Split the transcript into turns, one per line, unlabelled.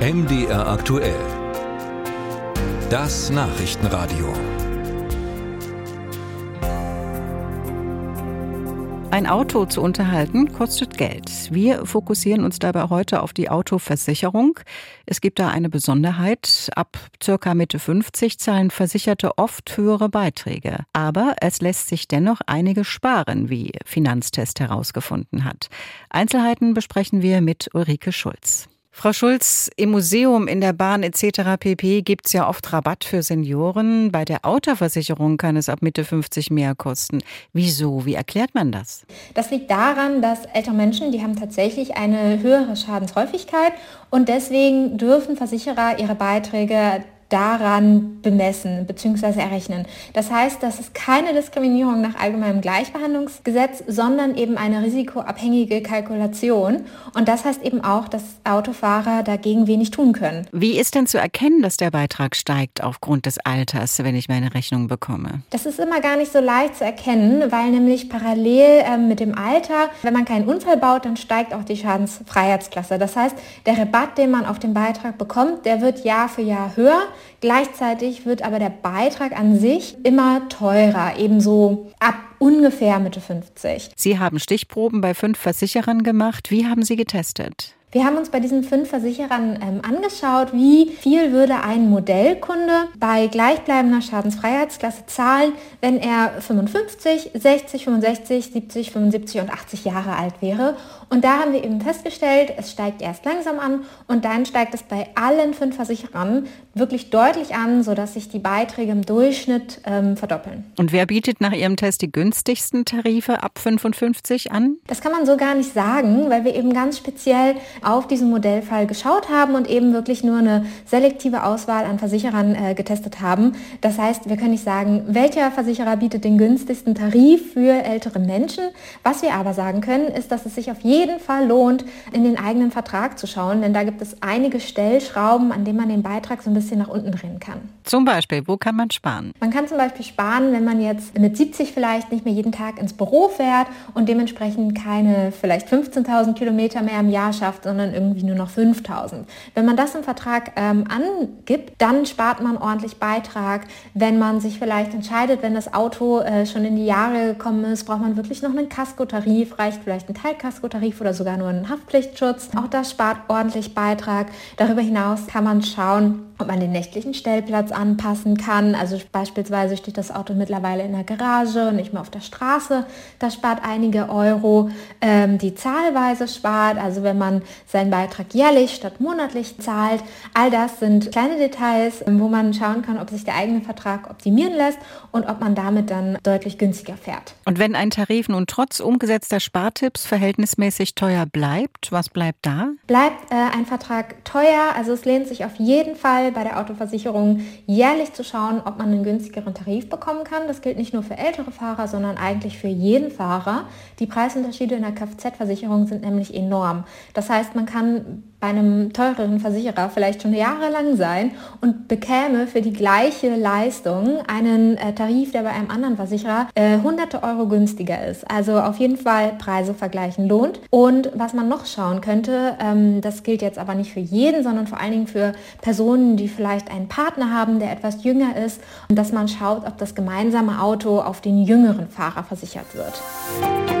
MDR aktuell. Das Nachrichtenradio.
Ein Auto zu unterhalten kostet Geld. Wir fokussieren uns dabei heute auf die Autoversicherung. Es gibt da eine Besonderheit. Ab circa Mitte 50 zahlen Versicherte oft höhere Beiträge. Aber es lässt sich dennoch einige sparen, wie Finanztest herausgefunden hat. Einzelheiten besprechen wir mit Ulrike Schulz. Frau Schulz, im Museum, in der Bahn etc. pp. gibt es ja oft Rabatt für Senioren. Bei der Autoversicherung kann es ab Mitte 50 mehr kosten. Wieso? Wie erklärt man das?
Das liegt daran, dass ältere Menschen, die haben tatsächlich eine höhere Schadenshäufigkeit und deswegen dürfen Versicherer ihre Beiträge daran bemessen bzw. errechnen. Das heißt, das ist keine Diskriminierung nach allgemeinem Gleichbehandlungsgesetz, sondern eben eine risikoabhängige Kalkulation. Und das heißt eben auch, dass Autofahrer dagegen wenig tun können.
Wie ist denn zu erkennen, dass der Beitrag steigt aufgrund des Alters, wenn ich meine Rechnung bekomme?
Das ist immer gar nicht so leicht zu erkennen, weil nämlich parallel äh, mit dem Alter, wenn man keinen Unfall baut, dann steigt auch die Schadensfreiheitsklasse. Das heißt, der Rabatt, den man auf den Beitrag bekommt, der wird Jahr für Jahr höher. Gleichzeitig wird aber der Beitrag an sich immer teurer, ebenso ab ungefähr Mitte 50.
Sie haben Stichproben bei fünf Versicherern gemacht. Wie haben Sie getestet?
Wir haben uns bei diesen fünf Versicherern ähm, angeschaut, wie viel würde ein Modellkunde bei gleichbleibender Schadensfreiheitsklasse zahlen, wenn er 55, 60, 65, 70, 75 und 80 Jahre alt wäre. Und da haben wir eben festgestellt, es steigt erst langsam an und dann steigt es bei allen fünf Versicherern wirklich deutlich an, sodass sich die Beiträge im Durchschnitt ähm, verdoppeln.
Und wer bietet nach Ihrem Test die günstigsten Tarife ab 55 an?
Das kann man so gar nicht sagen, weil wir eben ganz speziell auf diesen Modellfall geschaut haben und eben wirklich nur eine selektive Auswahl an Versicherern äh, getestet haben. Das heißt, wir können nicht sagen, welcher Versicherer bietet den günstigsten Tarif für ältere Menschen. Was wir aber sagen können, ist, dass es sich auf jeden Fall lohnt, in den eigenen Vertrag zu schauen, denn da gibt es einige Stellschrauben, an denen man den Beitrag so ein bisschen nach unten drehen kann.
Zum Beispiel, wo kann man sparen?
Man kann zum Beispiel sparen, wenn man jetzt mit 70 vielleicht nicht mehr jeden Tag ins Büro fährt und dementsprechend keine vielleicht 15.000 Kilometer mehr im Jahr schafft, sondern irgendwie nur noch 5.000. Wenn man das im Vertrag ähm, angibt, dann spart man ordentlich Beitrag. Wenn man sich vielleicht entscheidet, wenn das Auto äh, schon in die Jahre gekommen ist, braucht man wirklich noch einen Kaskotarif, reicht vielleicht ein Teilkaskotarif oder sogar nur einen Haftpflichtschutz. Auch das spart ordentlich Beitrag. Darüber hinaus kann man schauen, ob man den nächtlichen Stellplatz anpassen kann. Also beispielsweise steht das Auto mittlerweile in der Garage und nicht mehr auf der Straße. Das spart einige Euro. Ähm, die Zahlweise spart, also wenn man seinen Beitrag jährlich statt monatlich zahlt. All das sind kleine Details, wo man schauen kann, ob sich der eigene Vertrag optimieren lässt und ob man damit dann deutlich günstiger fährt.
Und wenn ein Tarif nun trotz umgesetzter Spartipps verhältnismäßig teuer bleibt, was bleibt da?
Bleibt äh, ein Vertrag teuer, also es lehnt sich auf jeden Fall bei der Autoversicherung jährlich zu schauen, ob man einen günstigeren Tarif bekommen kann. Das gilt nicht nur für ältere Fahrer, sondern eigentlich für jeden Fahrer. Die Preisunterschiede in der Kfz-Versicherung sind nämlich enorm. Das heißt, man kann bei einem teureren Versicherer vielleicht schon jahrelang sein und bekäme für die gleiche Leistung einen äh, Tarif, der bei einem anderen Versicherer äh, hunderte Euro günstiger ist. Also auf jeden Fall Preise vergleichen lohnt. Und was man noch schauen könnte, ähm, das gilt jetzt aber nicht für jeden, sondern vor allen Dingen für Personen, die vielleicht einen Partner haben, der etwas jünger ist, und dass man schaut, ob das gemeinsame Auto auf den jüngeren Fahrer versichert wird.